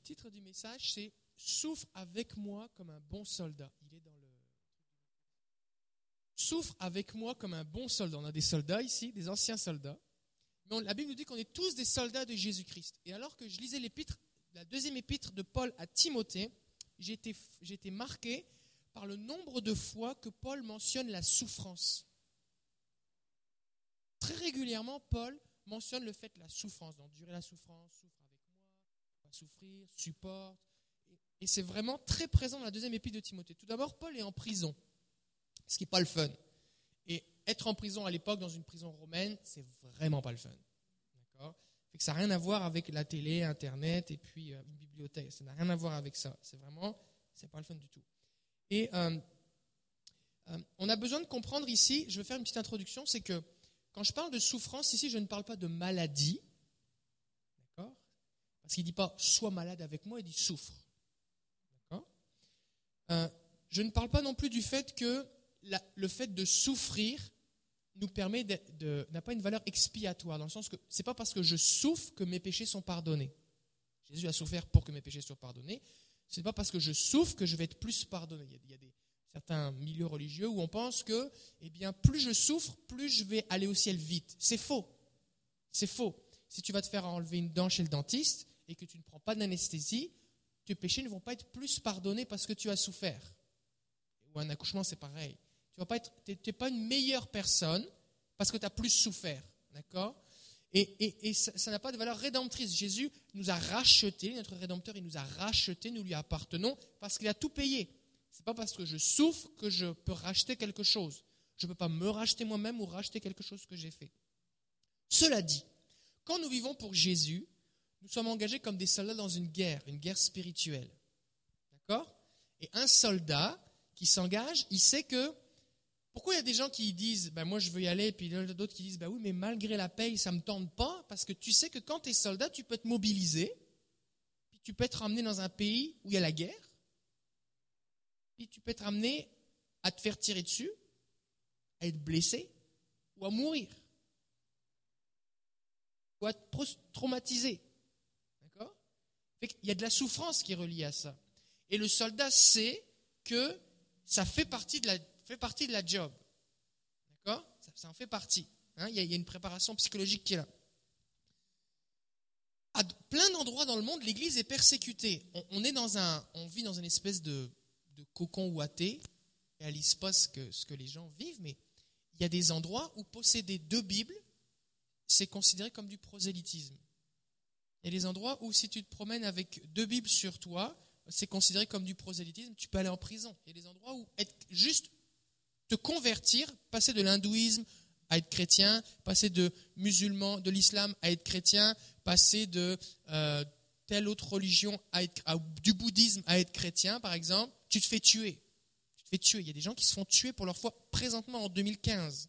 titre du message, c'est Souffre avec moi comme un bon soldat. Il est dans le. Souffre avec moi comme un bon soldat. On a des soldats ici, des anciens soldats. Mais la Bible nous dit qu'on est tous des soldats de Jésus-Christ. Et alors que je lisais l'épître, la deuxième épître de Paul à Timothée, j'ai été, marqué par le nombre de fois que Paul mentionne la souffrance. Très régulièrement, Paul mentionne le fait de la souffrance, d'endurer la souffrance, souffre souffrir, supporte. Et c'est vraiment très présent dans la deuxième épître de Timothée. Tout d'abord, Paul est en prison, ce qui n'est pas le fun. Et être en prison à l'époque, dans une prison romaine, c'est vraiment pas le fun. D'accord? Que Ça n'a rien à voir avec la télé, Internet et puis euh, une bibliothèque. Ça n'a rien à voir avec ça. C'est vraiment, c'est pas le fun du tout. Et euh, euh, on a besoin de comprendre ici, je vais faire une petite introduction, c'est que quand je parle de souffrance, ici, je ne parle pas de maladie. Parce qu'il ne dit pas sois malade avec moi, il dit souffre. Euh, Je ne parle pas non plus du fait que le fait de souffrir nous permet de, n'a pas une valeur expiatoire, dans le sens que ce n'est pas parce que je souffre que mes péchés sont pardonnés. Jésus a souffert pour que mes péchés soient pardonnés. Ce n'est pas parce que je souffre que je vais être plus pardonné. Il y a des, certains milieux religieux où on pense que, eh bien, plus je souffre, plus je vais aller au ciel vite. C'est faux. C'est faux. Si tu vas te faire enlever une dent chez le dentiste et que tu ne prends pas d'anesthésie, tes péchés ne vont pas être plus pardonnés parce que tu as souffert. Ou un accouchement, c'est pareil. Tu n'es pas une meilleure personne parce que tu as plus souffert. D'accord? Et, ça n'a pas de valeur rédemptrice. Jésus nous a rachetés, notre Rédempteur, il nous a rachetés, nous lui appartenons parce qu'il a tout payé. Ce n'est pas parce que je souffre que je peux racheter quelque chose. Je ne peux pas me racheter moi-même ou racheter quelque chose que j'ai fait. Cela dit, quand nous vivons pour Jésus, nous sommes engagés comme des soldats dans une guerre, une guerre spirituelle. D'accord? Et un soldat qui s'engage, il sait que. Pourquoi il y a des gens qui disent, ben moi je veux y aller, et puis d'autres qui disent, ben oui, mais malgré la paye, ça ne me tente pas, parce que tu sais que quand tu es soldat, tu peux te mobiliser, puis tu peux être ramené dans un pays où il y a la guerre, tu peux être amené à te faire tirer dessus, à être blessé ou à mourir. Ou à être traumatisé. Il y a de la souffrance qui est reliée à ça. Et le soldat sait que ça fait partie de la, job. D'accord? Ça, en fait partie. Hein. il, y a, une préparation psychologique qui est là. À plein d'endroits dans le monde, l'Église est persécutée. On, est dans un, on vit dans une espèce de, de cocon ouaté, réalise pas ce que les gens vivent, mais il y a des endroits où posséder deux Bibles, c'est considéré comme du prosélytisme. Il y a des endroits où si tu te promènes avec deux Bibles sur toi, c'est considéré comme du prosélytisme, tu peux aller en prison. Il y a des endroits où être juste te convertir, passer de l'hindouisme à être chrétien, passer de musulman, de l'islam à être chrétien, passer de euh, telle autre religion à être, du bouddhisme à être chrétien, par exemple, tu te fais tuer. Tu te fais tuer. Il y a des gens qui se font tuer pour leur foi présentement en 2015.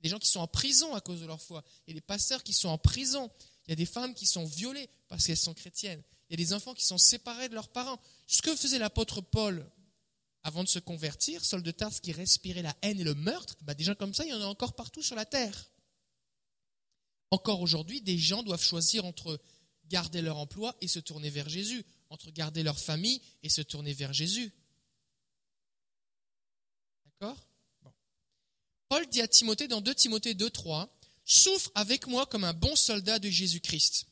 Des gens qui sont en prison à cause de leur foi. Il y a des pasteurs qui sont en prison. Il y a des femmes qui sont violées parce qu'elles sont chrétiennes. Il y a des enfants qui sont séparés de leurs parents. Ce que faisait l'apôtre Paul avant de se convertir, Saul de qui respirait la haine et le meurtre, bah des gens comme ça, il y en a encore partout sur la terre. Encore aujourd'hui, des gens doivent choisir entre garder leur emploi et se tourner vers Jésus, entre garder leur famille et se tourner vers Jésus. D'accord? Paul dit à Timothée dans 2 Timothée 2, 3, Souffre avec moi comme un bon soldat de Jésus-Christ.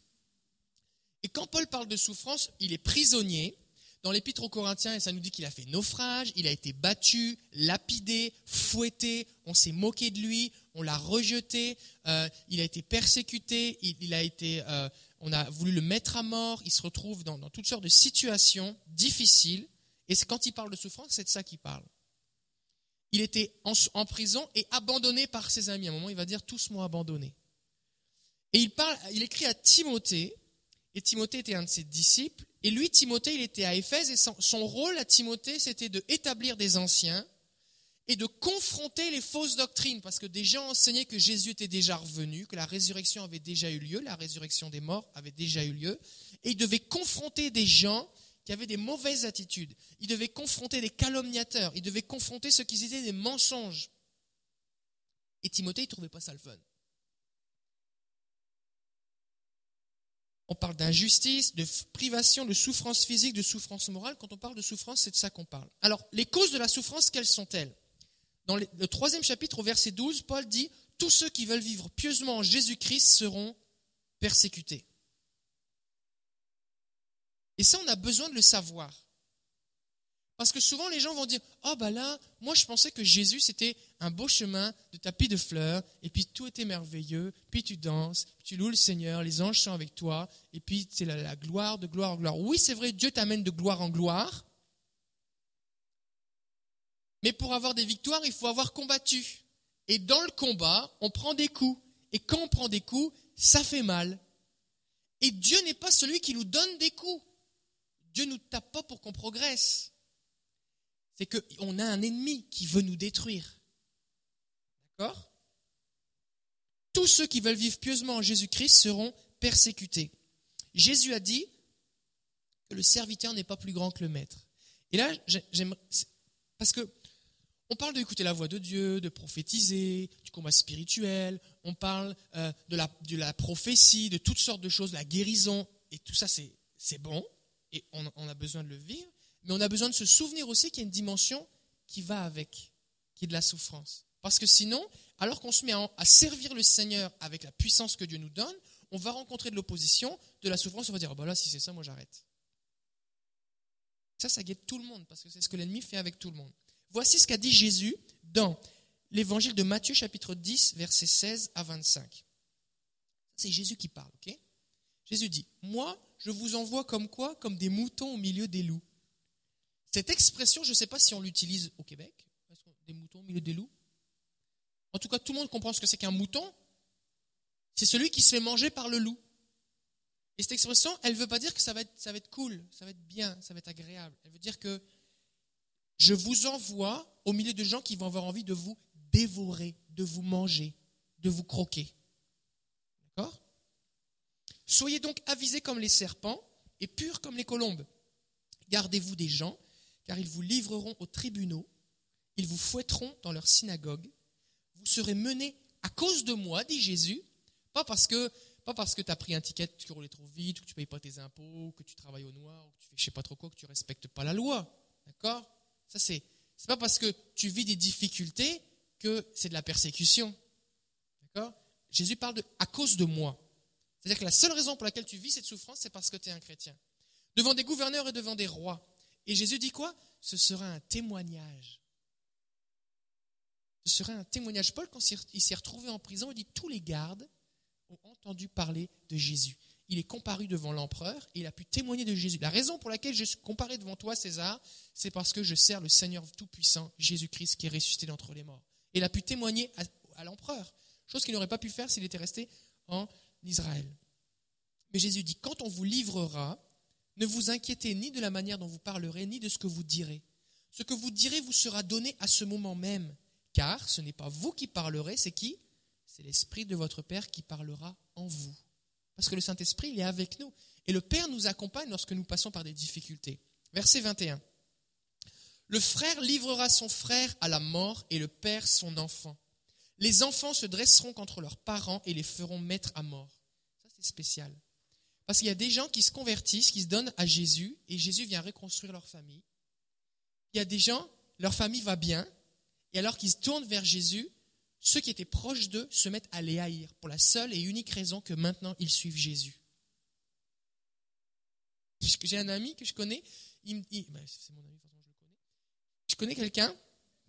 Et quand Paul parle de souffrance, il est prisonnier. Dans l'épître aux Corinthiens, ça nous dit qu'il a fait naufrage, il a été battu, lapidé, fouetté, on s'est moqué de lui, on l'a rejeté, euh, il a été persécuté, il, a été, euh, on a voulu le mettre à mort, il se retrouve dans, dans toutes sortes de situations difficiles. Et quand il parle de souffrance, c'est de ça qu'il parle il était en, prison et abandonné par ses amis. À un moment, il va dire tous m'ont abandonné. Et il parle, il écrit à Timothée, et Timothée était un de ses disciples, et lui, Timothée, il était à Éphèse, et son, son rôle à Timothée, c'était de établir des anciens et de confronter les fausses doctrines, parce que des gens enseignaient que Jésus était déjà revenu, que la résurrection avait déjà eu lieu, la résurrection des morts avait déjà eu lieu, et il devait confronter des gens qui avaient des mauvaises attitudes. Ils devaient confronter des calomniateurs. Ils devaient confronter ceux qui disaient des mensonges. Et Timothée, il ne trouvait pas ça le fun. on parle d'injustice, de privation, de souffrance physique, de souffrance morale. Quand on parle de souffrance, c'est de ça qu'on parle. Alors, les causes de la souffrance, quelles sont-elles? Dans le troisième chapitre, au verset 12, Paul dit, Tous ceux qui veulent vivre pieusement en Jésus-Christ seront persécutés. Et ça, on a besoin de le savoir. Parce que souvent, les gens vont dire, oh bah là, moi je pensais que Jésus, c'était un beau chemin de tapis de fleurs, et puis tout était merveilleux, puis tu danses, tu loues le Seigneur, les anges sont avec toi, et puis c'est la, gloire de gloire en gloire. Oui, c'est vrai, Dieu t'amène de gloire en gloire, mais pour avoir des victoires, il faut avoir combattu. Et dans le combat, on prend des coups. Et quand on prend des coups, ça fait mal. Et Dieu n'est pas celui qui nous donne des coups. Dieu ne nous tape pas pour qu'on progresse c'est qu'on a un ennemi qui veut nous détruire. D'accord? Tous ceux qui veulent vivre pieusement en Jésus-Christ seront persécutés. Jésus a dit que le serviteur n'est pas plus grand que le maître. Et là, j'aime parce que on parle d'écouter la voix de Dieu, de prophétiser, du combat spirituel, on parle euh, de, la, de la prophétie, de toutes sortes de choses, la guérison, et tout ça c'est bon, et on, a besoin de le vivre. Mais on a besoin de se souvenir aussi qu'il y a une dimension qui va avec, qui est de la souffrance. Parce que sinon, alors qu'on se met à, servir le Seigneur avec la puissance que Dieu nous donne, on va rencontrer de l'opposition, de la souffrance, on va dire, oh bah là, si c'est ça, moi j'arrête. Ça, ça guette tout le monde, parce que c'est ce que l'ennemi fait avec tout le monde. Voici ce qu'a dit Jésus dans l'évangile de Matthieu, chapitre 10, versets 16 à 25. C'est Jésus qui parle, ok? Jésus dit, moi, je vous envoie comme quoi Comme des moutons au milieu des loups. Cette expression, je ne sais pas si on l'utilise au Québec, des moutons au milieu des loups? En tout cas, tout le monde comprend ce que c'est qu'un mouton. C'est celui qui se fait manger par le loup. Et cette expression, elle ne veut pas dire que ça va, être, ça va être cool, ça va être bien, ça va être agréable. Elle veut dire que je vous envoie au milieu de gens qui vont avoir envie de vous dévorer, de vous manger, de vous croquer. Soyez donc avisés comme les serpents et purs comme les colombes. Gardez-vous des gens car ils vous livreront aux tribunaux, ils vous fouetteront dans leur synagogue, vous serez menés à cause de moi, dit Jésus, pas parce que pas parce que tu as pris un ticket, que tu roulais trop vite, ou que tu payes pas tes impôts, que tu travailles au noir, ou que tu fais je sais pas trop quoi, que tu respectes pas la loi. D'accord? Ça, c'est, c'est pas parce que tu vis des difficultés que c'est de la persécution. D'accord? Jésus parle de à cause de moi. C'est-à-dire que la seule raison pour laquelle tu vis cette souffrance, c'est parce que tu es un chrétien. Devant des gouverneurs et devant des rois. Et Jésus dit quoi? Ce sera un témoignage. Ce sera un témoignage. Paul, quand il s'est retrouvé en prison, il dit tous les gardes ont entendu parler de Jésus. Il est comparu devant l'empereur et il a pu témoigner de Jésus. La raison pour laquelle je suis comparé devant toi, César, c'est parce que je sers le Seigneur Tout-Puissant, Jésus-Christ, qui est ressuscité d'entre les morts. Et il a pu témoigner à, à l'empereur, chose qu'il n'aurait pas pu faire s'il était resté en Israël. Mais Jésus dit, quand on vous livrera, ne vous inquiétez ni de la manière dont vous parlerez, ni de ce que vous direz. Ce que vous direz vous sera donné à ce moment même, car ce n'est pas vous qui parlerez, c'est qui? C'est l'Esprit de votre Père qui parlera en vous. Parce que le Saint-Esprit, il est avec nous. Et le Père nous accompagne lorsque nous passons par des difficultés. Verset 21. Le frère livrera son frère à la mort et le père son enfant. Les enfants se dresseront contre leurs parents et les feront mettre à mort. Ça, c'est spécial. Parce qu'il y a des gens qui se convertissent, qui se donnent à Jésus, et Jésus vient reconstruire leur famille. Il y a des gens, leur famille va bien, et alors qu'ils se tournent vers Jésus, ceux qui étaient proches d'eux se mettent à les haïr, pour la seule et unique raison que maintenant ils suivent Jésus. J'ai un ami que je connais, ben, c'est mon ami, je le connais. Je connais quelqu'un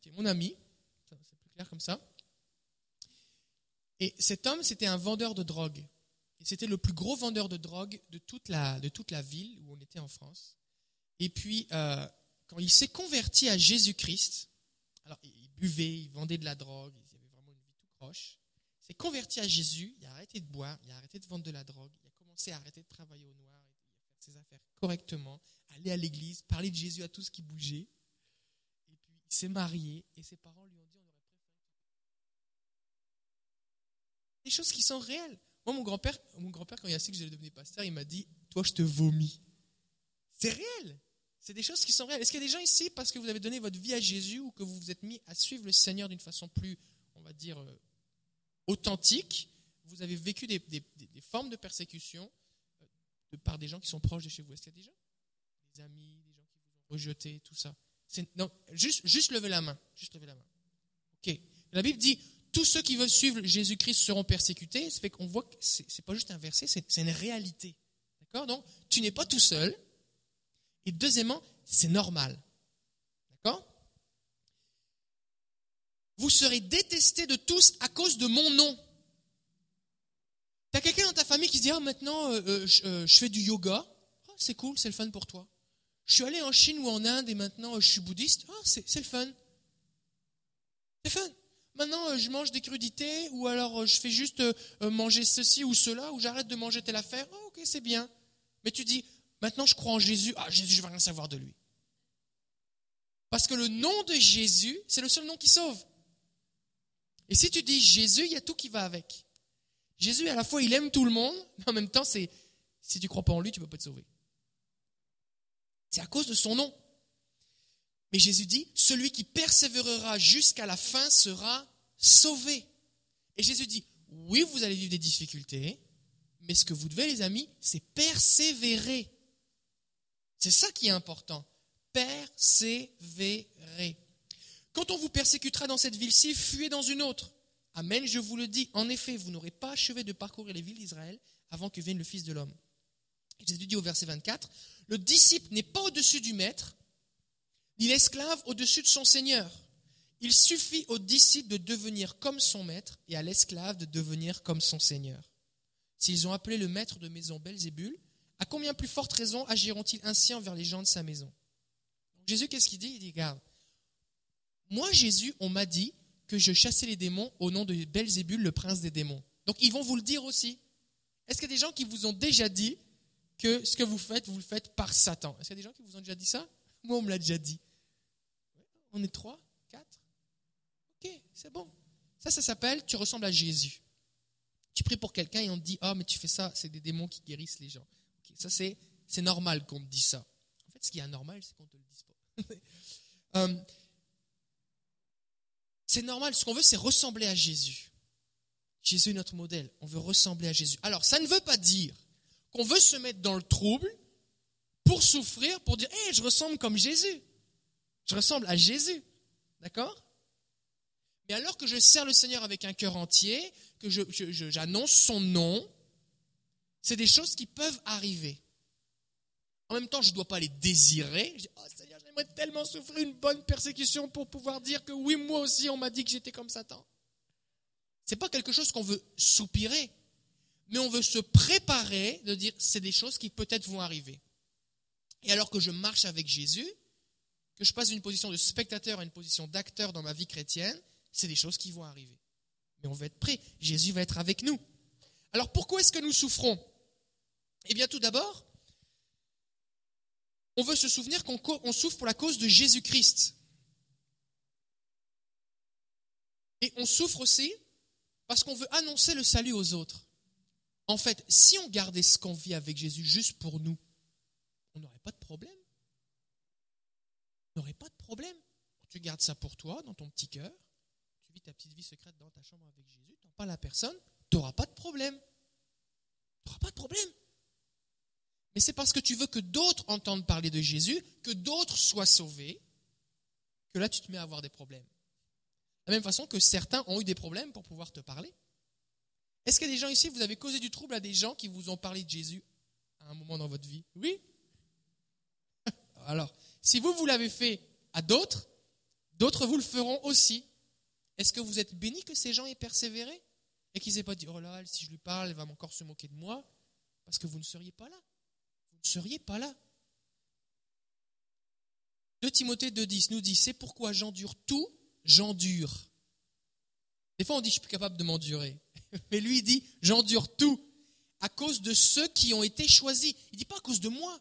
qui est mon ami, c'est plus clair comme ça. Et cet homme, c'était un vendeur de drogue. Et c'était le plus gros vendeur de drogue de toute la, ville où on était en France. Et puis, euh, quand il s'est converti à Jésus-Christ, alors il buvait, il vendait de la drogue, il avait vraiment une vie tout croche. Il s'est converti à Jésus, il a arrêté de boire, il a arrêté de vendre de la drogue, il a commencé à arrêter de travailler au noir, il a fait ses affaires correctement, aller à l'église, parler de Jésus à tout ce qui bougeait. Et puis, il s'est marié et ses parents lui ont dit Des choses qui sont réelles. Moi, mon grand-père, mon grand-père, quand il a su que j'allais devenir pasteur, il m'a dit Toi, je te vomis. C'est réel. C'est des choses qui sont réelles. Est-ce qu'il y a des gens ici, parce que vous avez donné votre vie à Jésus ou que vous vous êtes mis à suivre le Seigneur d'une façon plus, on va dire, euh, authentique, vous avez vécu des, formes de persécution, euh, de par des gens qui sont proches de chez vous? Est-ce qu'il y a des gens? Des amis, des gens qui vous ont rejeté, tout ça. Non, juste, juste lever la main. Juste lever la main. Ok. La Bible dit tous ceux qui veulent suivre Jésus-Christ seront persécutés. Ça fait qu'on voit que c'est, n'est pas juste un verset, c'est, une réalité. D'accord? Donc, tu n'es pas tout seul. Et deuxièmement, c'est normal. D'accord? Vous serez détestés de tous à cause de mon nom. Tu as quelqu'un dans ta famille qui se dit Ah, maintenant, euh, euh, euh, je, fais du yoga. Ah, c'est cool, c'est le fun pour toi. Je suis allé en Chine ou en Inde et maintenant, je suis bouddhiste. Ah, c'est, c'est le fun. C'est fun. Maintenant, je mange des crudités ou alors je fais juste manger ceci ou cela ou j'arrête de manger telle affaire. Ah, ok, c'est bien. Mais tu dis Maintenant, je crois en Jésus. Ah, Jésus, je ne veux rien savoir de lui. Parce que le nom de Jésus, c'est le seul nom qui sauve. Et si tu dis Jésus, il y a tout qui va avec. Jésus, à la fois, il aime tout le monde, mais en même temps, si tu ne crois pas en lui, tu ne peux pas te sauver. C'est à cause de son nom. Mais Jésus dit, celui qui persévérera jusqu'à la fin sera sauvé. Et Jésus dit, oui, vous allez vivre des difficultés, mais ce que vous devez, les amis, c'est persévérer. C'est ça qui est important. Persévérer. Quand on vous persécutera dans cette ville-ci, fuyez dans une autre. Amen, je vous le dis. En effet, vous n'aurez pas achevé de parcourir les villes d'Israël avant que vienne le Fils de l'homme. Jésus dit au verset 24, le disciple n'est pas au-dessus du maître, ni l'esclave au-dessus de son Seigneur. Il suffit au disciple de devenir comme son maître et à l'esclave de devenir comme son Seigneur. S'ils ont appelé le maître de maison Belzébul, à combien plus forte raison agiront-ils ainsi envers les gens de sa maison? Jésus, qu'est-ce qu'il dit? Il dit, regarde, moi Jésus, on m'a dit que je chassais les démons au nom de Belzébul, le prince des démons. Donc ils vont vous le dire aussi. Est-ce qu'il y a des gens qui vous ont déjà dit que ce que vous faites, vous le faites par Satan? Est-ce qu'il y a des gens qui vous ont déjà dit ça? Moi, on me l'a déjà dit. On est trois, quatre Ok, c'est bon. Ça, ça s'appelle tu ressembles à Jésus. Tu pries pour quelqu'un et on te dit oh, mais tu fais ça, c'est des démons qui guérissent les gens. ça, c'est, c'est normal qu'on te dise ça. En fait, ce qui est anormal, c'est qu'on te le dise pas. Euh, c'est normal, ce qu'on veut, c'est ressembler à Jésus. Jésus est notre modèle, on veut ressembler à Jésus. Alors, ça ne veut pas dire qu'on veut se mettre dans le trouble pour souffrir, pour dire, hé, je ressemble comme Jésus. Je ressemble à Jésus. D'accord? Mais alors que je sers le Seigneur avec un cœur entier, que j'annonce son nom, c'est des choses qui peuvent arriver. En même temps, je ne dois pas les désirer. Je dis, oh Seigneur, j'aimerais tellement souffrir une bonne persécution pour pouvoir dire que oui, moi aussi, on m'a dit que j'étais comme Satan. Ce n'est pas quelque chose qu'on veut soupirer, mais on veut se préparer de dire, c'est des choses qui peut-être vont arriver. Et alors que je marche avec Jésus, que je passe d'une position de spectateur à une position d'acteur dans ma vie chrétienne, c'est des choses qui vont arriver. Mais on va être prêt. Jésus va être avec nous. Alors pourquoi est-ce que nous souffrons? Eh bien tout d'abord, on veut se souvenir qu'on souffre pour la cause de Jésus-Christ. Et on souffre aussi parce qu'on veut annoncer le salut aux autres. En fait, si on gardait ce qu'on vit avec Jésus juste pour nous, on n'aurait pas de problème. N'aurait pas de problème. Tu gardes ça pour toi, dans ton petit cœur, tu vis ta petite vie secrète dans ta chambre avec Jésus, tu n'en parles à personne, tu n'auras pas de problème. Tu n'auras pas de problème. Mais c'est parce que tu veux que d'autres entendent parler de Jésus, que d'autres soient sauvés, que là tu te mets à avoir des problèmes. De la même façon que certains ont eu des problèmes pour pouvoir te parler. Est-ce qu'il y a des gens ici, vous avez causé du trouble à des gens qui vous ont parlé de Jésus à un moment dans votre vie? Oui? Alors, si vous, vous l'avez fait à d'autres, d'autres vous le feront aussi. Est-ce que vous êtes béni que ces gens aient persévéré et qu'ils n'aient pas dit, oh là, si je lui parle, elle va encore se moquer de moi? Parce que vous ne seriez pas là. Vous ne seriez pas là. 2 Timothée 2.10 nous dit, c'est pourquoi j'endure tout, j'endure. Des fois on dit, je suis plus capable de m'endurer. Mais lui, il dit, j'endure tout à cause de ceux qui ont été choisis. Il ne dit pas à cause de moi.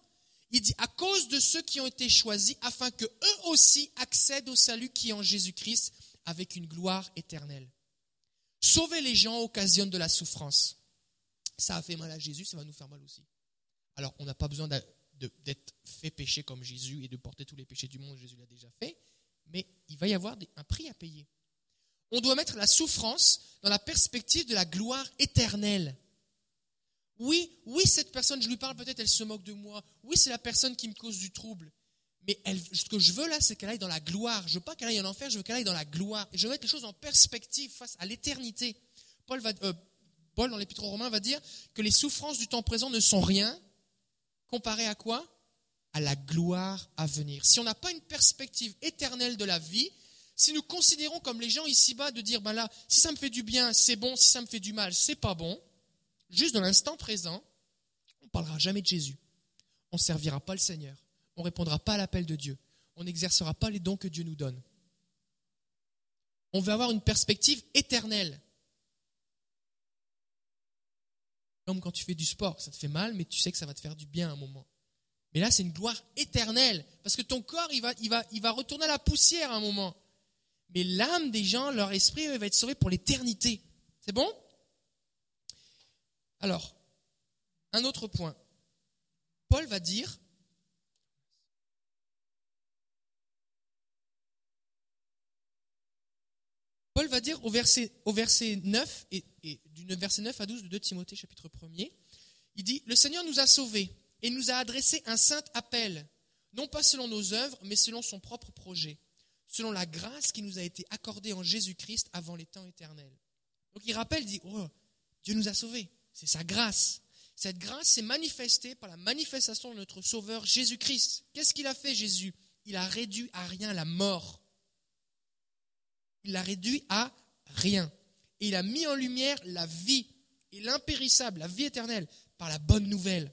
Il dit à cause de ceux qui ont été choisis afin que eux aussi accèdent au salut qui est en Jésus-Christ avec une gloire éternelle. Sauver les gens occasionne de la souffrance. Ça a fait mal à Jésus, ça va nous faire mal aussi. Alors, on n'a pas besoin d'être fait pécher comme Jésus et de porter tous les péchés du monde, Jésus l'a déjà fait, mais il va y avoir un prix à payer. On doit mettre la souffrance dans la perspective de la gloire éternelle. Oui, oui, cette personne, je lui parle peut-être, elle se moque de moi. Oui, c'est la personne qui me cause du trouble. Mais ce que je veux là, c'est qu'elle aille dans la gloire. Je veux pas qu'elle aille en enfer, je veux qu'elle aille dans la gloire. Et je veux mettre les choses en perspective face à l'éternité. Paul, euh, Paul, dans l'Épître aux Romains, va dire que les souffrances du temps présent ne sont rien comparé à quoi? À la gloire à venir. Si on n'a pas une perspective éternelle de la vie, si nous considérons comme les gens ici-bas de dire, ben là, si ça me fait du bien, c'est bon, si ça me fait du mal, c'est pas bon, juste dans l'instant présent, on ne parlera jamais de Jésus. On ne servira pas le Seigneur. On ne répondra pas à l'appel de Dieu. On n'exercera pas les dons que Dieu nous donne. On veut avoir une perspective éternelle. Comme quand tu fais du sport, ça te fait mal, mais tu sais que ça va te faire du bien à un moment. Mais là, c'est une gloire éternelle, parce que ton corps, il va, retourner à la poussière à un moment. Mais l'âme des gens, leur esprit, va être sauvé pour l'éternité. C'est bon? Alors, un autre point. Paul va dire, Paul va dire au verset, au verset 9, et, et du verset 9 à 12 de 2 Timothée chapitre 1er, il dit, Le Seigneur nous a sauvés et nous a adressé un saint appel, non pas selon nos œuvres, mais selon son propre projet, selon la grâce qui nous a été accordée en Jésus-Christ avant les temps éternels. Donc il rappelle, il dit, oh, Dieu nous a sauvés, c'est sa grâce. Cette grâce s'est manifestée par la manifestation de notre Sauveur Jésus-Christ. Qu'est-ce qu'il a fait Jésus? Il a réduit à rien la mort. Il l'a réduit à rien. Et il a mis en lumière la vie et l'impérissable, la vie éternelle, par la bonne nouvelle.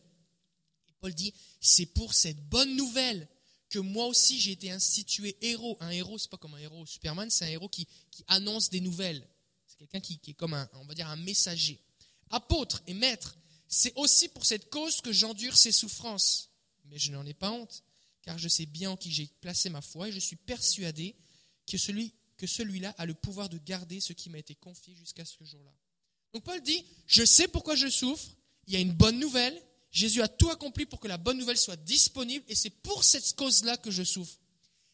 Et Paul dit, c'est pour cette bonne nouvelle que moi aussi j'ai été institué héros. Un héros, c'est pas comme un héros Superman, c'est un héros qui, annonce des nouvelles. C'est quelqu'un qui, est comme un, va dire, un messager. Apôtre et maître, c'est aussi pour cette cause que j'endure ces souffrances. Mais je n'en ai pas honte, car je sais bien en qui j'ai placé ma foi et je suis persuadé que celui que celui-là a le pouvoir de garder ce qui m'a été confié jusqu'à ce jour-là. Donc Paul dit, je sais pourquoi je souffre, il y a une bonne nouvelle, Jésus a tout accompli pour que la bonne nouvelle soit disponible, et c'est pour cette cause-là que je souffre.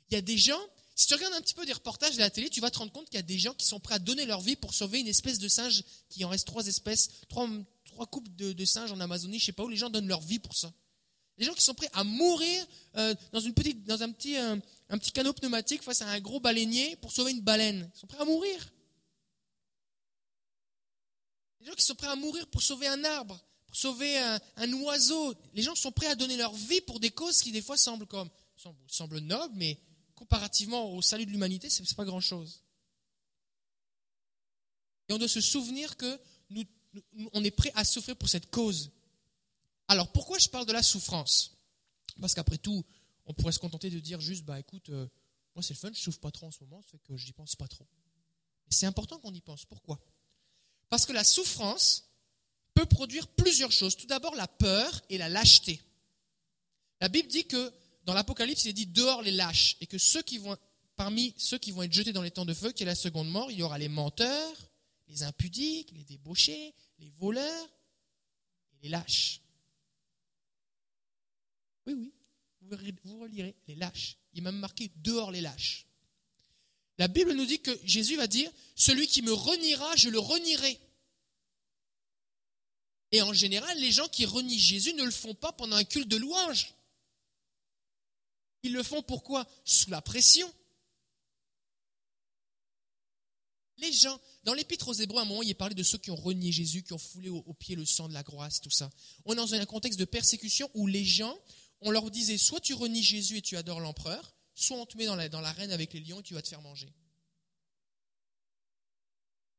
Il y a des gens, si tu regardes un petit peu des reportages de la télé, tu vas te rendre compte qu'il y a des gens qui sont prêts à donner leur vie pour sauver une espèce de singe, qui en reste trois espèces, trois, trois couples de, singes en Amazonie, je sais pas où, les gens donnent leur vie pour ça. Des gens qui sont prêts à mourir euh, dans, une petite, dans un, petit, euh, un petit canot pneumatique face à un gros baleinier pour sauver une baleine. Ils sont prêts à mourir. Des gens qui sont prêts à mourir pour sauver un arbre, pour sauver un, oiseau. Les gens sont prêts à donner leur vie pour des causes qui des fois semblent comme semblent, nobles, mais comparativement au salut de l'humanité, ce n'est pas grand-chose. Et on doit se souvenir que nous, on est prêt à souffrir pour cette cause. Alors pourquoi je parle de la souffrance? Parce qu'après tout, on pourrait se contenter de dire juste, bah écoute, euh, moi c'est le fun, je souffre pas trop en ce moment, ça fait que je n'y pense pas trop. C'est important qu'on y pense. Pourquoi? Parce que la souffrance peut produire plusieurs choses. Tout d'abord, la peur et la lâcheté. La Bible dit que dans l'Apocalypse, il est dit dehors les lâches, et que ceux qui vont, parmi ceux qui vont être jetés dans les temps de feu, qui est la seconde mort, il y aura les menteurs, les impudiques, les débauchés, les voleurs et les lâches. Oui, oui, vous relirez les lâches. Il est même marqué dehors les lâches. La Bible nous dit que Jésus va dire, celui qui me reniera, je le renierai. Et en général, les gens qui renient Jésus ne le font pas pendant un culte de louange. Ils le font pourquoi? Sous la pression. Les gens, dans l'épître aux Hébreux, à un moment, il est parlé de ceux qui ont renié Jésus, qui ont foulé au, pied le sang de la grâce, tout ça. On est dans un contexte de persécution où les gens on leur disait soit tu renies Jésus et tu adores l'empereur, soit on te met dans l'arène avec les lions et tu vas te faire manger.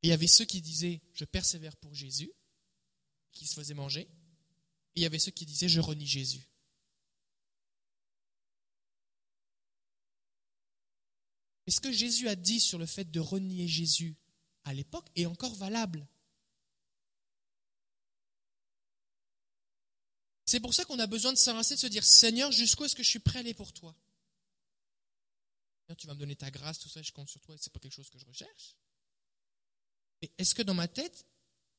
Et il y avait ceux qui disaient je persévère pour Jésus, qui se faisaient manger, et il y avait ceux qui disaient je renie Jésus. Et ce que Jésus a dit sur le fait de renier Jésus à l'époque est encore valable. C'est pour ça qu'on a besoin de s'arrêter, de se dire Seigneur, jusqu'où est-ce que je suis prêt à aller pour toi? Tu vas me donner ta grâce, tout ça, je compte sur toi, c'est pas quelque chose que je recherche. Mais est-ce que dans ma tête,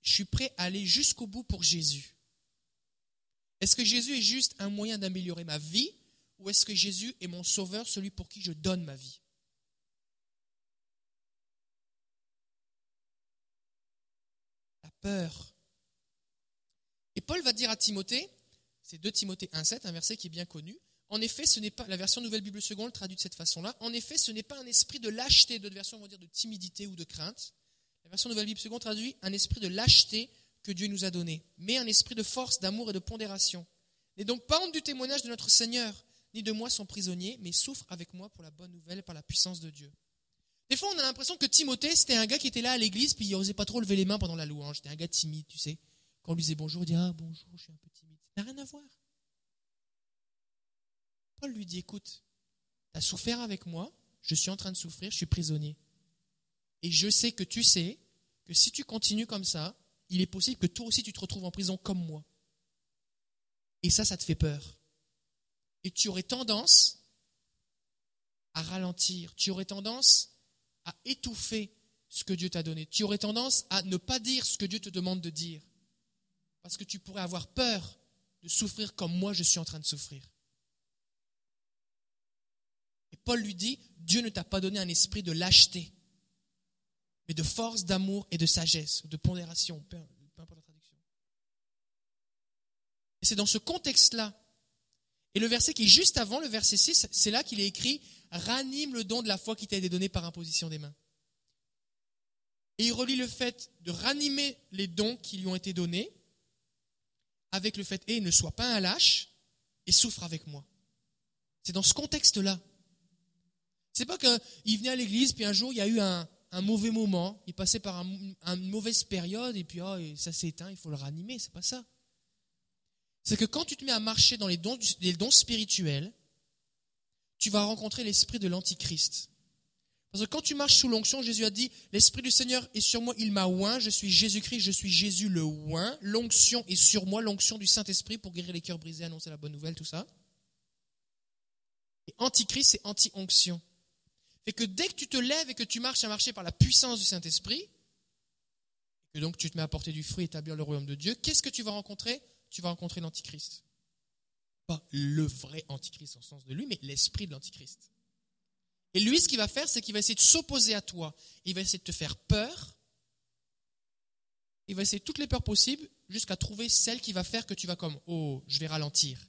je suis prêt à aller jusqu'au bout pour Jésus? Est-ce que Jésus est juste un moyen d'améliorer ma vie ou est-ce que Jésus est mon sauveur, celui pour qui je donne ma vie? Peur. Et Paul va dire à Timothée, c'est 2 Timothée 1,7, un verset qui est bien connu. En effet, ce n'est pas, la version Nouvelle Bible Seconde traduit de cette façon-là. En effet, ce n'est pas un esprit de lâcheté, d'autres versions vont dire de timidité ou de crainte. La version Nouvelle Bible Seconde traduit un esprit de lâcheté que Dieu nous a donné, mais un esprit de force, d'amour et de pondération. N'est donc pas honte du témoignage de notre Seigneur, ni de moi son prisonnier, mais souffre avec moi pour la bonne nouvelle par la puissance de Dieu. Des fois, on a l'impression que Timothée, c'était un gars qui était là à l'église, puis il n'osait pas trop lever les mains pendant la louange. C'était un gars timide, tu sais. Quand on lui disait bonjour, il dit Ah, bonjour, je suis un peu timide. Ça n'a rien à voir. Paul lui dit Écoute, tu as souffert avec moi, je suis en train de souffrir, je suis prisonnier. Et je sais que tu sais que si tu continues comme ça, il est possible que toi aussi tu te retrouves en prison comme moi. Et ça, ça te fait peur. Et tu aurais tendance à ralentir, tu aurais tendance à étouffer ce que Dieu t'a donné, tu aurais tendance à ne pas dire ce que Dieu te demande de dire, parce que tu pourrais avoir peur de souffrir comme moi je suis en train de souffrir. Et Paul lui dit, Dieu ne t'a pas donné un esprit de lâcheté, mais de force, d'amour et de sagesse, de pondération, peu importe la traduction. Et c'est dans ce contexte-là. Et le verset qui est juste avant, le verset 6, c'est là qu'il est écrit Ranime le don de la foi qui t'a été donné par imposition des mains. Et il relie le fait de ranimer les dons qui lui ont été donnés avec le fait, et ne sois pas un lâche et souffre avec moi. C'est dans ce contexte-là. C'est pas qu'il venait à l'église, puis un jour il y a eu un, mauvais moment, il passait par une mauvaise période et puis oh, ça s'est éteint, il faut le ranimer, c'est pas ça. C'est que quand tu te mets à marcher dans les dons spirituels, tu vas rencontrer l'esprit de l'antichrist. Parce que quand tu marches sous l'onction, Jésus a dit, l'esprit du Seigneur est sur moi, il m'a oint, je suis Jésus-Christ, je suis Jésus le oint, l'onction est sur moi, l'onction du Saint-Esprit pour guérir les cœurs brisés, annoncer la bonne nouvelle, tout ça. Et antichrist, c'est anti-onction fait que dès que tu te lèves et que tu marches à marcher par la puissance du Saint-Esprit, et donc tu te mets à porter du fruit et établir le royaume de Dieu, qu'est-ce que tu vas rencontrer? Tu vas rencontrer l'Antichrist. Pas le vrai Antichrist en sens de lui, mais l'esprit de l'Antichrist. Et lui, ce qu'il va faire, c'est qu'il va essayer de s'opposer à toi. Il va essayer de te faire peur. Il va essayer toutes les peurs possibles jusqu'à trouver celle qui va faire que tu vas comme, oh, je vais ralentir.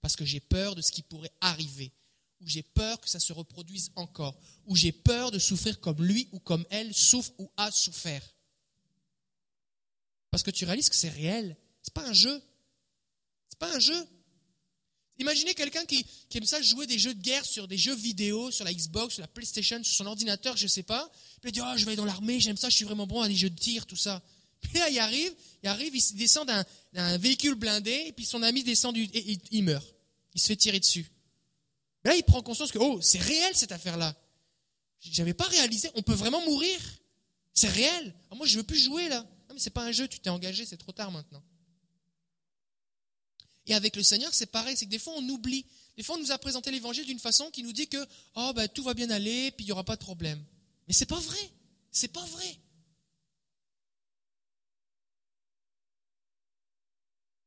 Parce que j'ai peur de ce qui pourrait arriver où j'ai peur que ça se reproduise encore, où j'ai peur de souffrir comme lui ou comme elle souffre ou a souffert. Parce que tu réalises que c'est réel, c'est pas un jeu. C'est pas un jeu. Imaginez quelqu'un qui, aime ça jouer des jeux de guerre sur des jeux vidéo, sur la Xbox, sur la PlayStation, sur son ordinateur, je sais pas. Puis il dit, oh, je vais aller dans l'armée, j'aime ça, je suis vraiment bon à des jeux de tir, tout ça. Puis là, il arrive, il arrive, il descend d'un véhicule blindé, et puis son ami descend du, et il meurt. Il se fait tirer dessus. Là, il prend conscience que, oh, c'est réel cette affaire-là. J'avais pas réalisé, on peut vraiment mourir. C'est réel. Ah, moi, je veux plus jouer là. Non, mais c'est pas un jeu, tu t'es engagé, c'est trop tard maintenant. Et avec le Seigneur, c'est pareil, c'est que des fois, on oublie. Des fois, on nous a présenté l'évangile d'une façon qui nous dit que, oh, ben, tout va bien aller, puis il n'y aura pas de problème. Mais c'est pas vrai. C'est pas vrai.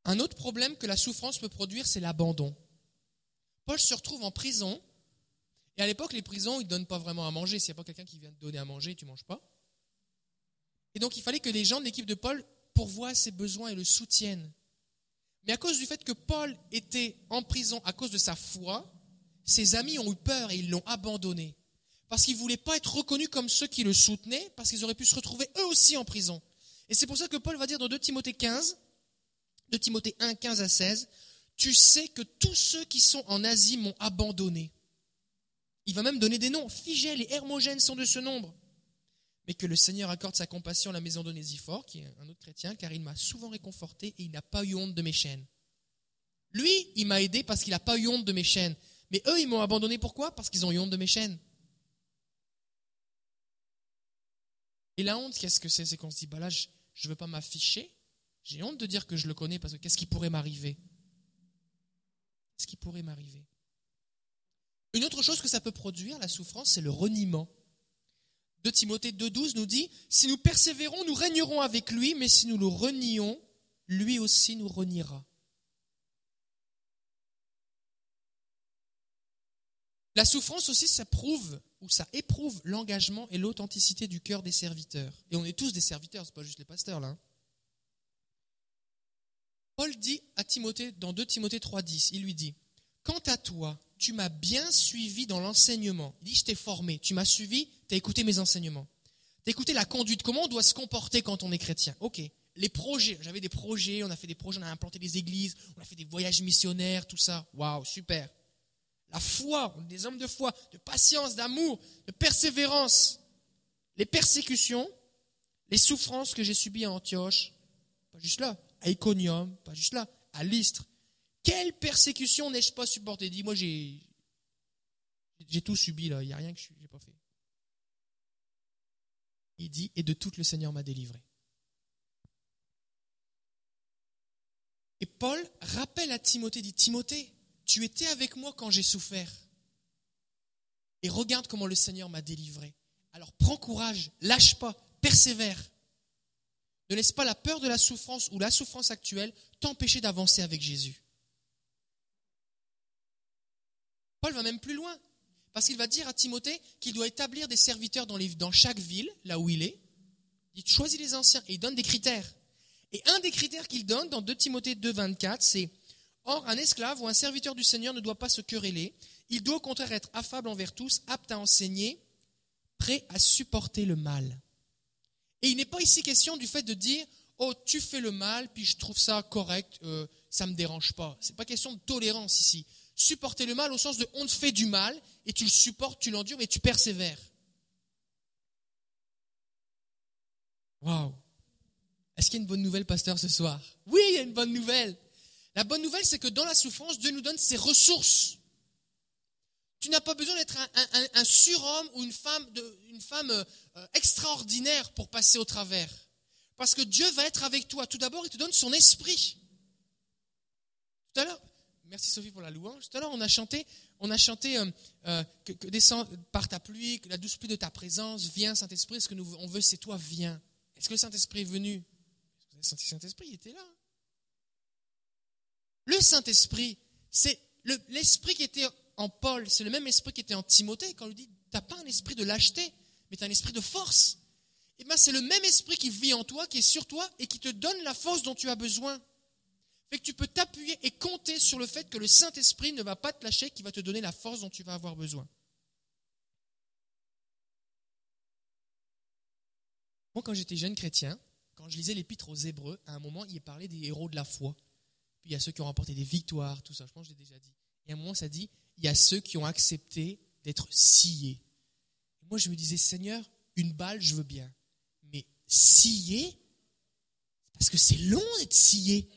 Un autre problème que la souffrance peut produire, c'est l'abandon. Paul se retrouve en prison. Et à l'époque, les prisons, ils ne donnent pas vraiment à manger. S'il n'y a pas quelqu'un qui vient te donner à manger, tu ne manges pas. Et donc, il fallait que les gens de l'équipe de Paul pourvoient ses besoins et le soutiennent. Mais à cause du fait que Paul était en prison à cause de sa foi, ses amis ont eu peur et ils l'ont abandonné. Parce qu'ils ne voulaient pas être reconnus comme ceux qui le soutenaient, parce qu'ils auraient pu se retrouver eux aussi en prison. Et c'est pour ça que Paul va dire dans 2 Timothée 15, 2 Timothée 1, 15 à 16, tu sais que tous ceux qui sont en Asie m'ont abandonné. Il va même donner des noms. Figel et Hermogène sont de ce nombre. Mais que le Seigneur accorde sa compassion à la maison d'Onésiphore, qui est un autre chrétien, car il m'a souvent réconforté et il n'a pas eu honte de mes chaînes. Lui, il m'a aidé parce qu'il n'a pas eu honte de mes chaînes. Mais eux, ils m'ont abandonné pourquoi? Parce qu'ils ont eu honte de mes chaînes. Et la honte, qu'est-ce que c'est? C'est qu'on se dit, bah là, je ne veux pas m'afficher. J'ai honte de dire que je le connais parce que qu'est-ce qui pourrait m'arriver? Ce qui pourrait m'arriver? Une autre chose que ça peut produire, la souffrance, c'est le reniement. De Timothée 2.12 nous dit, si nous persévérons, nous régnerons avec lui, mais si nous le renions, lui aussi nous reniera. La souffrance aussi, ça prouve ou ça éprouve l'engagement et l'authenticité du cœur des serviteurs. Et on est tous des serviteurs, c'est pas juste les pasteurs là. Hein. Paul dit à Timothée, dans 2 Timothée 3.10, il lui dit, Quant à toi, tu m'as bien suivi dans l'enseignement. Il dit, je t'ai formé, tu m'as suivi, tu as écouté mes enseignements. Tu as écouté la conduite, comment on doit se comporter quand on est chrétien? Ok, les projets, j'avais des projets, on a fait des projets, on a implanté des églises, on a fait des voyages missionnaires, tout ça. Waouh, super. La foi, des hommes de foi, de patience, d'amour, de persévérance. Les persécutions, les souffrances que j'ai subies à Antioche, pas juste là, à Iconium, pas juste là, à Lystre. Quelle persécution n'ai-je pas supporté Dis-moi, j'ai, j'ai tout subi il n'y a rien que je n'ai pas fait. Il dit, et de tout le Seigneur m'a délivré. Et Paul rappelle à Timothée, dit Timothée, tu étais avec moi quand j'ai souffert. Et regarde comment le Seigneur m'a délivré. Alors prends courage, lâche pas, persévère. Ne laisse pas la peur de la souffrance ou la souffrance actuelle t'empêcher d'avancer avec Jésus. Paul va même plus loin, parce qu'il va dire à Timothée qu'il doit établir des serviteurs dans, chaque ville, là où il est. Il choisit les anciens et il donne des critères. Et un des critères qu'il donne dans 2 Timothée 2, 24, c'est Or, un esclave ou un serviteur du Seigneur ne doit pas se quereller, il doit au contraire être affable envers tous, apte à enseigner, prêt à supporter le mal. Et il n'est pas ici question du fait de dire Oh, tu fais le mal, puis je trouve ça correct, euh, ça ne me dérange pas. Ce n'est pas question de tolérance ici. Supporter le mal au sens de on te fait du mal, et tu le supportes, tu l'endures, mais tu persévères. Waouh! Est-ce qu'il y a une bonne nouvelle, pasteur, ce soir? Oui, il y a une bonne nouvelle. La bonne nouvelle, c'est que dans la souffrance, Dieu nous donne ses ressources. Tu n'as pas besoin d'être un, surhomme ou une femme, une femme euh, extraordinaire pour passer au travers. Parce que Dieu va être avec toi. Tout d'abord, il te donne son esprit. Tout à l'heure, merci Sophie pour la louange. Tout à l'heure, on a chanté, on a chanté euh, euh, que, par ta pluie, la douce pluie de ta présence, viens Saint-Esprit. Ce que nous on veut, c'est toi, viens. Est-ce que le Saint-Esprit est venu? Vous avez senti Saint-Esprit, il était là? Le Saint-Esprit, c'est l'esprit qui était en Paul, c'est le même esprit qui était en Timothée quand on lui dit, tu n'as pas un esprit de lâcheté, mais tu as un esprit de force. Et eh bien c'est le même esprit qui vit en toi, qui est sur toi et qui te donne la force dont tu as besoin. Fait que tu peux t'appuyer et compter sur le fait que le Saint-Esprit ne va pas te lâcher, qui va te donner la force dont tu vas avoir besoin. Moi, quand j'étais jeune chrétien, quand je lisais l'épître aux Hébreux, à un moment, il est parlé des héros de la foi. Puis il y a ceux qui ont remporté des victoires, tout ça. Je pense que je l'ai déjà dit. Et à un moment, ça dit, il y a ceux qui ont accepté d'être sciés. moi, je me disais, Seigneur, une balle, je veux bien. Mais scier, parce que c'est long d'être scié.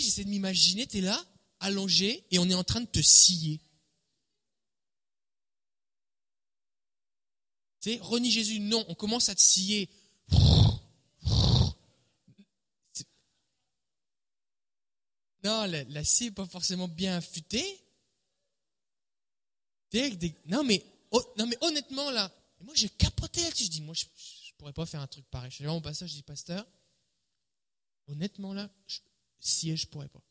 J'essaie de m'imaginer, tu es là, allongé, et on est en train de te scier. Tu sais, renie Jésus, non, on commence à te scier. Non, la, scie n'est pas forcément bien affûtée. Non, mais, non, mais honnêtement, là, moi j'ai capoté là-dessus. Je dis, moi je ne pourrais pas faire un truc pareil. Je suis là, mon passage, je dis, pasteur, honnêtement, là, je, scier, je pourrais pas.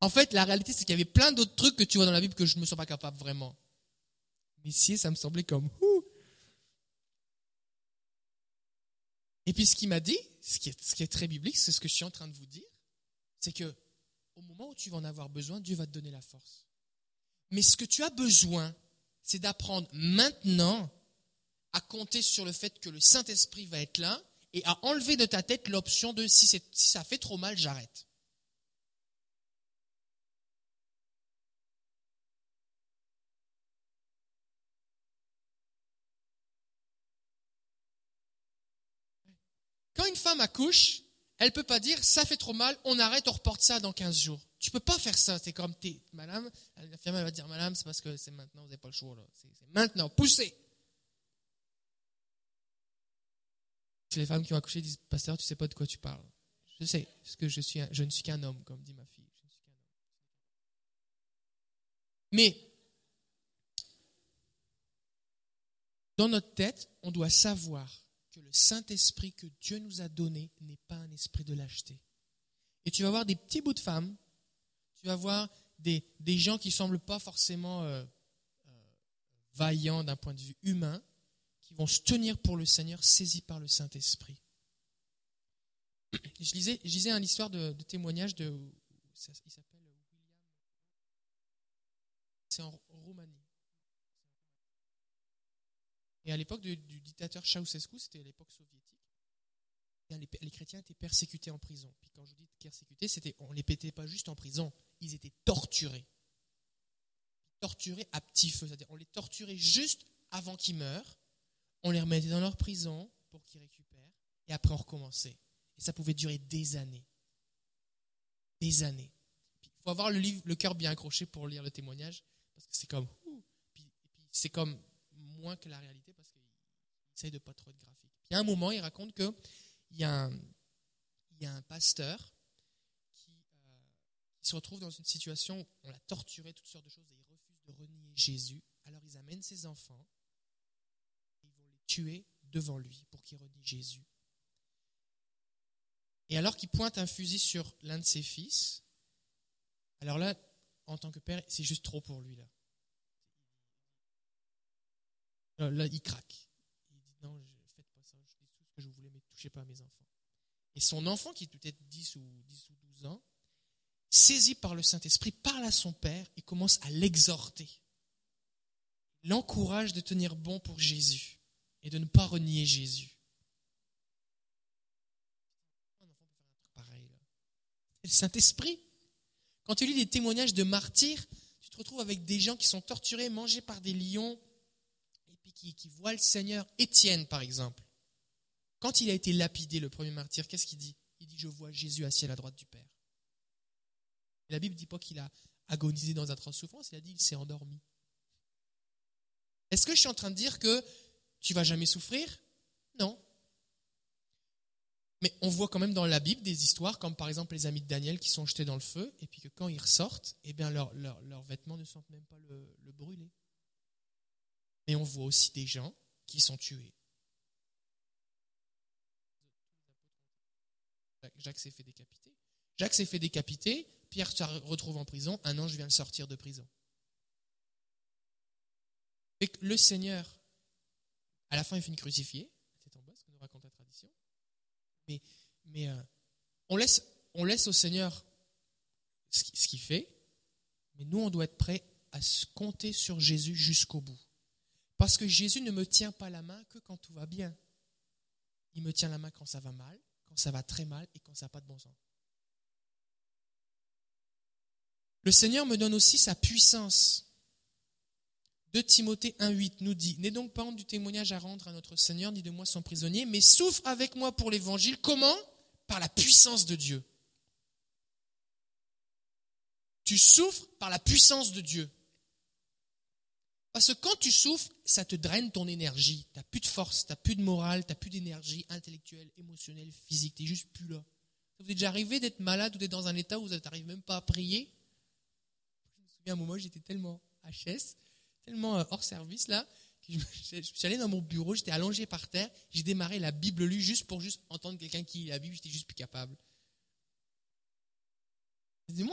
En fait, la réalité, c'est qu'il y avait plein d'autres trucs que tu vois dans la Bible que je ne me sens pas capable vraiment. Mais scier, ça me semblait comme, ouh. Et puis ce qu'il m'a dit, ce qui, est, ce qui est très biblique, c'est ce que je suis en train de vous dire c'est que au moment où tu vas en avoir besoin, Dieu va te donner la force. Mais ce que tu as besoin, c'est d'apprendre maintenant à compter sur le fait que le Saint-Esprit va être là et à enlever de ta tête l'option de si, ça fait trop mal, j'arrête. Quand une femme accouche, elle peut pas dire ça fait trop mal, on arrête, on reporte ça dans 15 jours. Tu peux pas faire ça. C'est comme t'es, madame, l'infirmière va dire madame, c'est parce que c'est maintenant, vous n'avez pas le choix C'est, maintenant, poussez. Les femmes qui ont accouché disent pasteur, tu sais pas de quoi tu parles. Je sais, parce que je suis, je ne suis qu'un homme, comme dit ma fille. Mais dans notre tête, on doit savoir le Saint-Esprit que Dieu nous a donné n'est pas un esprit de lâcheté. Et tu vas voir des petits bouts de femmes, tu vas voir des, des gens qui semblent pas forcément euh, euh, vaillants d'un point de vue humain, qui vont se tenir pour le Seigneur, saisis par le Saint-Esprit. je lisais, je lisais une histoire de, témoignage de. il s'appelle William. C'est en Roumanie. Et à l'époque du, dictateur Ceausescu, c'était l'époque soviétique, les chrétiens étaient persécutés en prison. Puis quand je dis persécutés, c'était on les pétait pas juste en prison, ils étaient torturés. Torturés à petit feu, c'est-à-dire on les torturait juste avant qu'ils meurent, on les remettait dans leur prison pour qu'ils récupèrent, et après on recommençait. Et ça pouvait durer des années. Des années. Il faut avoir le, cœur bien accroché pour lire le témoignage, parce que c'est comme. c'est comme moins que la réalité, parce qu'il essaye de pas trop être graphique. Puis à un moment, il raconte qu'il y, a un- il y a un pasteur qui, euh, qui se retrouve dans une situation où on l'a torturé, toutes sortes de choses, et il refuse de renier Jésus. Alors ils amènent ses enfants, et ils vont les tuer devant lui pour qu'il renie Jésus. Et alors qu'il pointe un fusil sur l'un de ses fils, alors là, en tant que père, c'est juste trop pour lui. Là, Euh, là il craque. Il dit non, je, faites pas ça, je dis tout ce que je voulais, mais touchez pas à mes enfants. Et son enfant, qui est peut-être 10 ou, 10 ou 12 ans, saisi par le Saint-Esprit, parle à son père et commence à l'exhorter. L'encourage de tenir bon pour Jésus de ne pas renier Jésus. Le Saint-Esprit. Quand tu lis des témoignages de martyrs, tu te retrouves avec des gens qui sont torturés, mangés par des lions, et puis qui, voient le Seigneur. Étienne, par exemple. Quand il a été lapidé, le premier martyr, qu'est-ce qu'il dit? Il dit Je vois Jésus assis à la droite du Père. La Bible ne dit pas qu'il a agonisé dans un atroce souffrance, il a dit il s'est endormi. Est-ce que je suis en train de dire que tu vas jamais souffrir? Non. Mais on voit quand même dans la Bible des histoires, comme par exemple les amis de Daniel qui sont jetés dans le feu, et puis que quand ils ressortent, eh bien leurs vêtements ne sentent même pas le, le brûler. Mais on voit aussi des gens qui sont tués. Jacques s'est fait décapiter. Jacques s'est fait décapiter, Pierre se retrouve en prison, un ange vient le sortir de prison. Et le Seigneur, à la fin, il finit crucifié, c'est en bas ce que nous raconte la tradition. Mais, euh, on, laisse, on laisse au Seigneur ce qui- ce qu'il fait, mais nous, on doit être prêt à se compter sur Jésus jusqu'au bout. Parce que Jésus ne me tient pas la main que quand tout va bien. Il me tient la main quand ça va mal, quand ça va très mal et quand ça n'a pas de bon sens. Le Seigneur me donne aussi sa puissance. 2 Timothée 1.8 nous dit, N'aie donc pas honte du témoignage à rendre à notre Seigneur, ni de moi son prisonnier, mais souffre avec moi pour l'évangile. Comment Par la puissance de Dieu. Tu souffres par la puissance de Dieu. Parce que quand tu souffres, ça te draine ton énergie. Tu n'as plus de force, tu n'as plus de morale, tu n'as plus d'énergie intellectuelle, émotionnelle, physique. Tu n'es juste plus là. Ça vous est déjà arrivé d'être malade ou d'être dans un état où vous n'arrivez même pas à prier? Je me souviens à un moment, j'étais tellement HS, tellement euh, hors service là, que je, suis allé dans mon bureau, j'étais allongé par terre, j'ai démarré la Bible lue juste pour juste entendre quelqu'un qui lit la Bible, j'étais juste plus capable.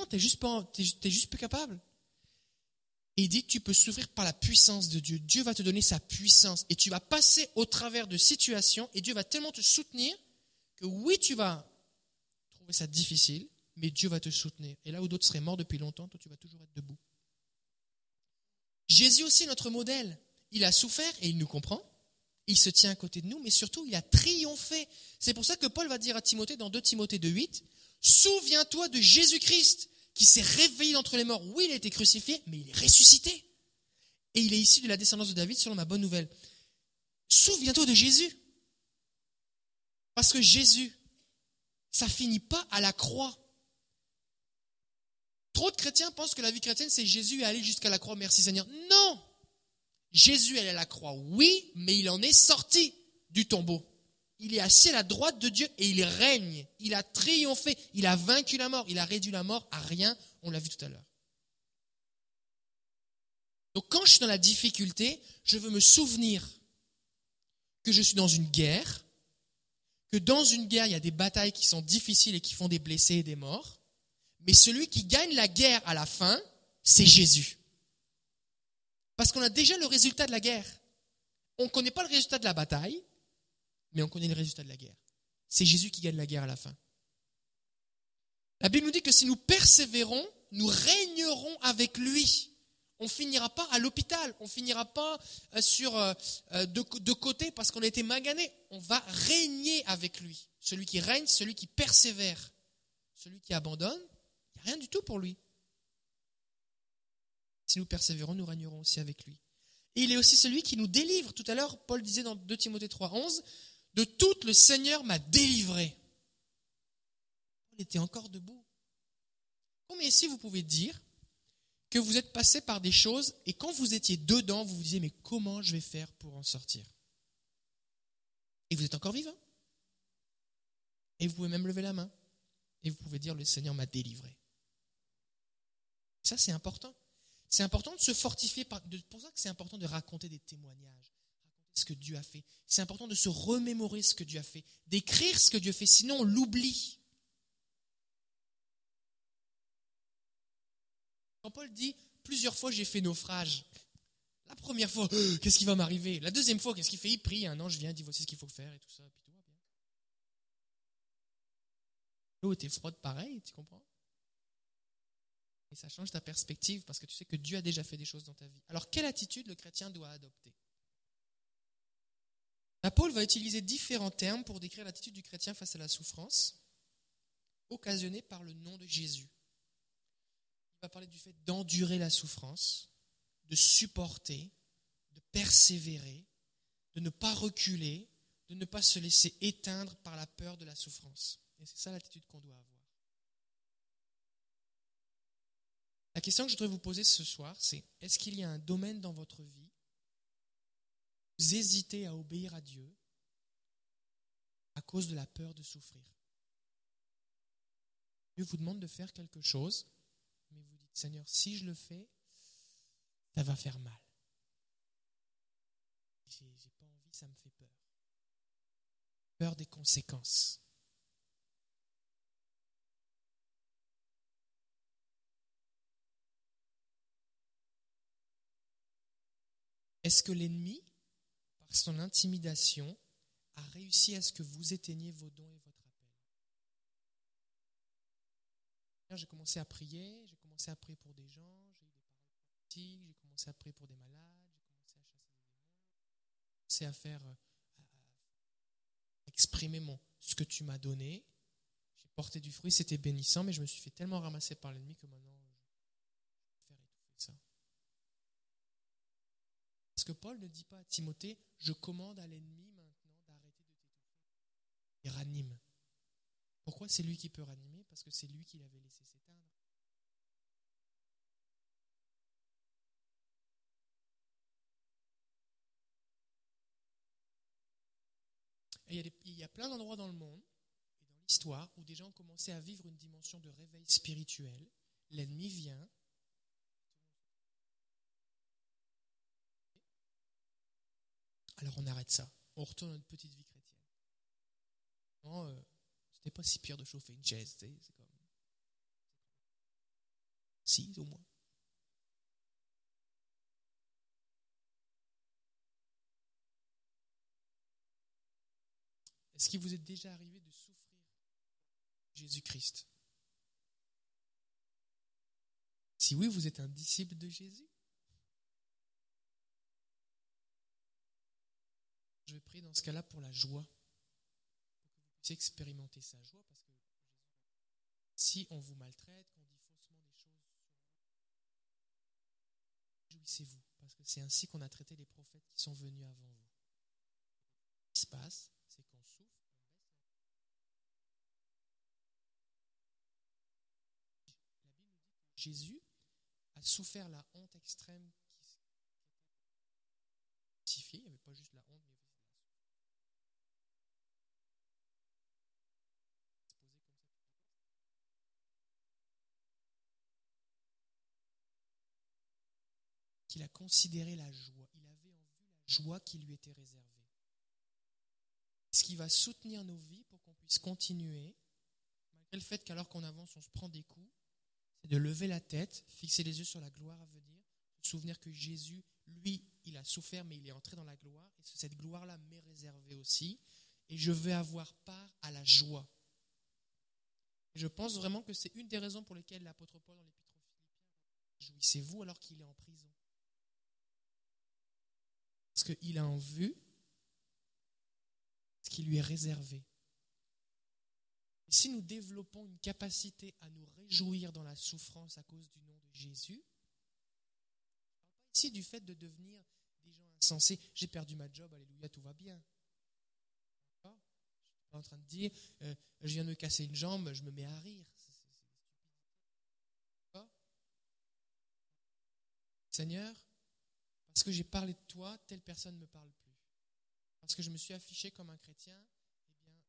T'es juste pas, t'es, t'es juste plus capable. Et il dit, tu peux souffrir par la puissance de Dieu. Dieu va te donner sa puissance et tu vas passer au travers de situations et Dieu va tellement te soutenir que oui, tu vas trouver ça difficile, mais Dieu va te soutenir. Et là où d'autres seraient morts depuis longtemps, toi, tu vas toujours être debout. Jésus aussi notre modèle. Il a souffert et il nous comprend. Il se tient à côté de nous, mais surtout, il a triomphé. C'est pour ça que Paul va dire à Timothée dans 2 Timothée 2.8, Souviens-toi de Jésus-Christ qui s'est réveillé d'entre les morts. Oui, il a été crucifié, mais il est ressuscité. Et il est issu de la descendance de David selon ma bonne nouvelle. Souviens-toi de Jésus. Parce que Jésus, ça finit pas à la croix. Trop de chrétiens pensent que la vie chrétienne, c'est Jésus est allé jusqu'à la croix, merci Seigneur. Non Jésus est à la croix, oui, mais il en est sorti du tombeau. Il est assis à la droite de Dieu et il règne. Il a triomphé. Il a vaincu la mort. Il a réduit la mort à rien. On l'a vu tout à l'heure. Donc quand je suis dans la difficulté, je veux me souvenir que je suis dans une guerre, que dans une guerre, il y a des batailles qui sont difficiles et qui font des blessés et des morts. Mais celui qui gagne la guerre à la fin, c'est Jésus. Parce qu'on a déjà le résultat de la guerre. On ne connaît pas le résultat de la bataille, mais on connaît le résultat de la guerre. C'est Jésus qui gagne la guerre à la fin. La Bible nous dit que si nous persévérons, nous régnerons avec lui. On finira pas à l'hôpital, on finira pas euh, sur euh, euh, de, de côté parce qu'on a été magané. On va régner avec lui. Celui qui règne, celui qui persévère. Celui qui abandonne, rien du tout pour lui. Si nous persévérons, nous régnerons aussi avec lui. Et il est aussi celui qui nous délivre. Tout à l'heure, Paul disait dans 2 Timothée 3, 11, de tout le Seigneur m'a délivré. Il était encore debout. Combien ici vous pouvez dire que vous êtes passé par des choses et quand vous étiez dedans, vous vous disiez mais comment je vais faire pour en sortir? Et vous êtes encore vivant. Et vous pouvez même lever la main. Et vous pouvez dire le Seigneur m'a délivré. Ça c'est important. C'est important de se fortifier. C'est pour ça que c'est important de raconter des témoignages, raconter ce que Dieu a fait. C'est important de se remémorer ce que Dieu a fait, d'écrire ce que Dieu fait, sinon on l'oublie. Quand Paul dit plusieurs fois j'ai fait naufrage, la première fois, qu'est-ce qui va m'arriver? La deuxième fois, qu'est-ce qu'il fait? Il prie, un ange vient, dit voici ce qu'il faut faire et tout ça, tout va bien. L'eau était froide pareil, tu comprends? Et ça change ta perspective parce que tu sais que Dieu a déjà fait des choses dans ta vie. Alors, quelle attitude le chrétien doit adopter? Paul va utiliser différents termes pour décrire l'attitude du chrétien face à la souffrance occasionnée par le nom de Jésus. Il va parler du fait d'endurer la souffrance, de supporter, de persévérer, de ne pas reculer, de ne pas se laisser éteindre par la peur de la souffrance. Et c'est ça l'attitude qu'on doit avoir. La question que je voudrais vous poser ce soir, c'est est-ce qu'il y a un domaine dans votre vie où vous hésitez à obéir à Dieu à cause de la peur de souffrir? Dieu vous demande de faire quelque chose, mais vous dites Seigneur, si je le fais, ça va faire mal. J'ai pas envie, ça me fait peur. Peur des conséquences. Est-ce que l'ennemi, par son intimidation, a réussi à ce que vous éteigniez vos dons et votre appel? J'ai commencé à prier, j'ai commencé à prier pour des gens, j'ai eu des paroles j'ai commencé à prier pour des malades, j'ai commencé à chasser des démons, j'ai commencé à faire, euh, exprimer ce que tu m'as donné. J'ai porté du fruit, c'était bénissant, mais je me suis fait tellement ramasser par l'ennemi que maintenant que Paul ne dit pas à Timothée, je commande à l'ennemi maintenant d'arrêter de t'étouffer. Il ranime. Pourquoi c'est lui qui peut ranimer? Parce que c'est lui qui l'avait laissé s'éteindre. il, y a il y a plein d'endroits dans le monde et dans l'histoire où des gens ont commencé à vivre une dimension de réveil spirituel. L'ennemi vient, alors on arrête ça. On retourne à notre petite vie chrétienne. Non, euh, c'était pas si pire de chauffer une chaise, c'est comme. Si, au moins. Est-ce qu'il vous est déjà arrivé de souffrir Jésus-Christ? Si oui, vous êtes un disciple de Jésus? Je vais prier dans ce cas-là pour la joie, pour que vous puissiez expérimenter sa joie, parce que si on vous maltraite, qu'on dit faussement des choses jouissez-vous, parce que c'est ainsi qu'on a traité les prophètes qui sont venus avant vous. Ce qui se passe, c'est qu'on souffre, Jésus a souffert la honte extrême qui il n'y avait pas juste la honte, mais il a considéré la joie. Il avait en vue la joie qui lui était réservée. Ce qui va soutenir nos vies pour qu'on puisse continuer, malgré le fait qu'alors qu'on avance, on se prend des coups, c'est de lever la tête, fixer les yeux sur la gloire à venir, souvenir que Jésus, lui, il a souffert, mais il est entré dans la gloire, et cette gloire-là m'est réservée aussi, et je veux avoir part à la joie. Je pense vraiment que c'est une des raisons pour lesquelles l'apôtre Paul dans l'épître aux Philippiens jouissez-vous alors qu'il est en prison. Parce qu'il a en vue ce qui lui est réservé. Si nous développons une capacité à nous réjouir dans la souffrance à cause du nom de Jésus, ici du fait de devenir des gens insensés. J'ai perdu ma job, alléluia, tout va bien. Je suis pas en train de dire, euh, je viens de me casser une jambe, je me mets à rire. Seigneur, parce que j'ai parlé de toi, telle personne ne me parle plus. Parce que je me suis affiché comme un chrétien, eh bien,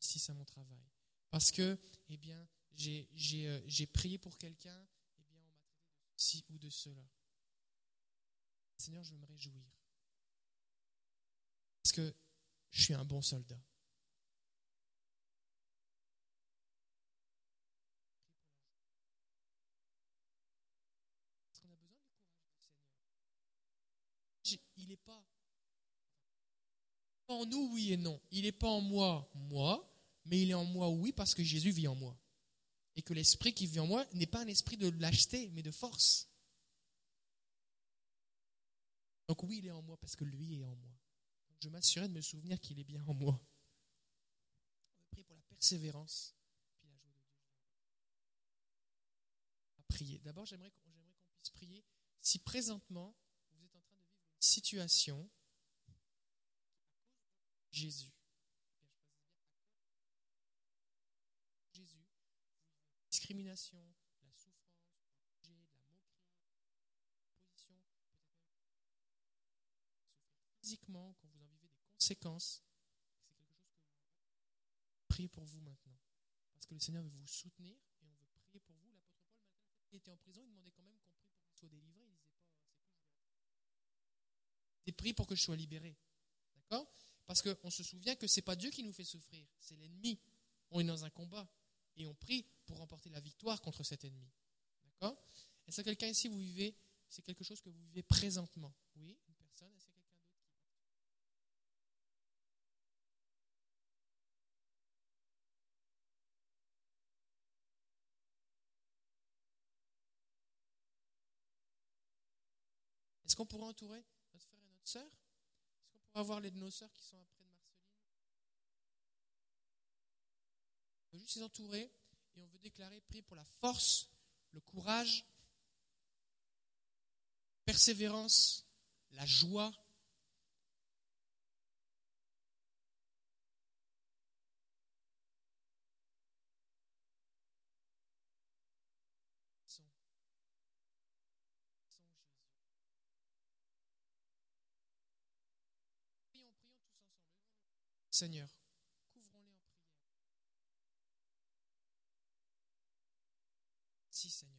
justice à mon travail. Parce que, eh bien, j'ai euh, prié pour quelqu'un, eh bien, on m'a traité de ou de cela. Seigneur, je veux me réjouir. Parce que je suis un bon soldat. Parce qu'on a besoin du courage du Seigneur. Il n'est pas en nous, oui et non. Il n'est pas en moi, moi, mais il est en moi, oui, parce que Jésus vit en moi. Et que l'esprit qui vit en moi n'est pas un esprit de lâcheté, mais de force. Donc oui, il est en moi parce que lui est en moi. je m'assurais de me souvenir qu'il est bien en moi. On va prier pour la persévérance. D'abord, j'aimerais qu'on puisse prier si présentement vous êtes en train de vivre une situation Jésus. Jésus, discrimination, la souffrance, la moquerie, physiquement quand vous en vivez des conséquences. C'est quelque chose que vous priez pour vous maintenant. Parce que le Seigneur veut vous soutenir et on veut prier pour vous. L'apôtre Paul, malgré qu'il était en prison, il demandait quand même qu'on prie pour qu'il soit délivré. C'est je pour que je sois libéré. D'accord? Parce qu'on se souvient que ce n'est pas Dieu qui nous fait souffrir, c'est l'ennemi. On est dans un combat et on prie pour remporter la victoire contre cet ennemi. D'accord? Est-ce que quelqu'un ici, vous vivez, c'est quelque chose que vous vivez présentement? Oui, une personne Est-ce a quelqu'un d'autre Est-ce qu'on pourrait entourer? Notre frère et notre sœur on va voir les de nos sœurs qui sont après de Marceline? On veut juste les entourer et on veut déclarer, prier pour la force, le courage, persévérance, la joie. Seigneur. Couvrons-les en prière. Si, Seigneur.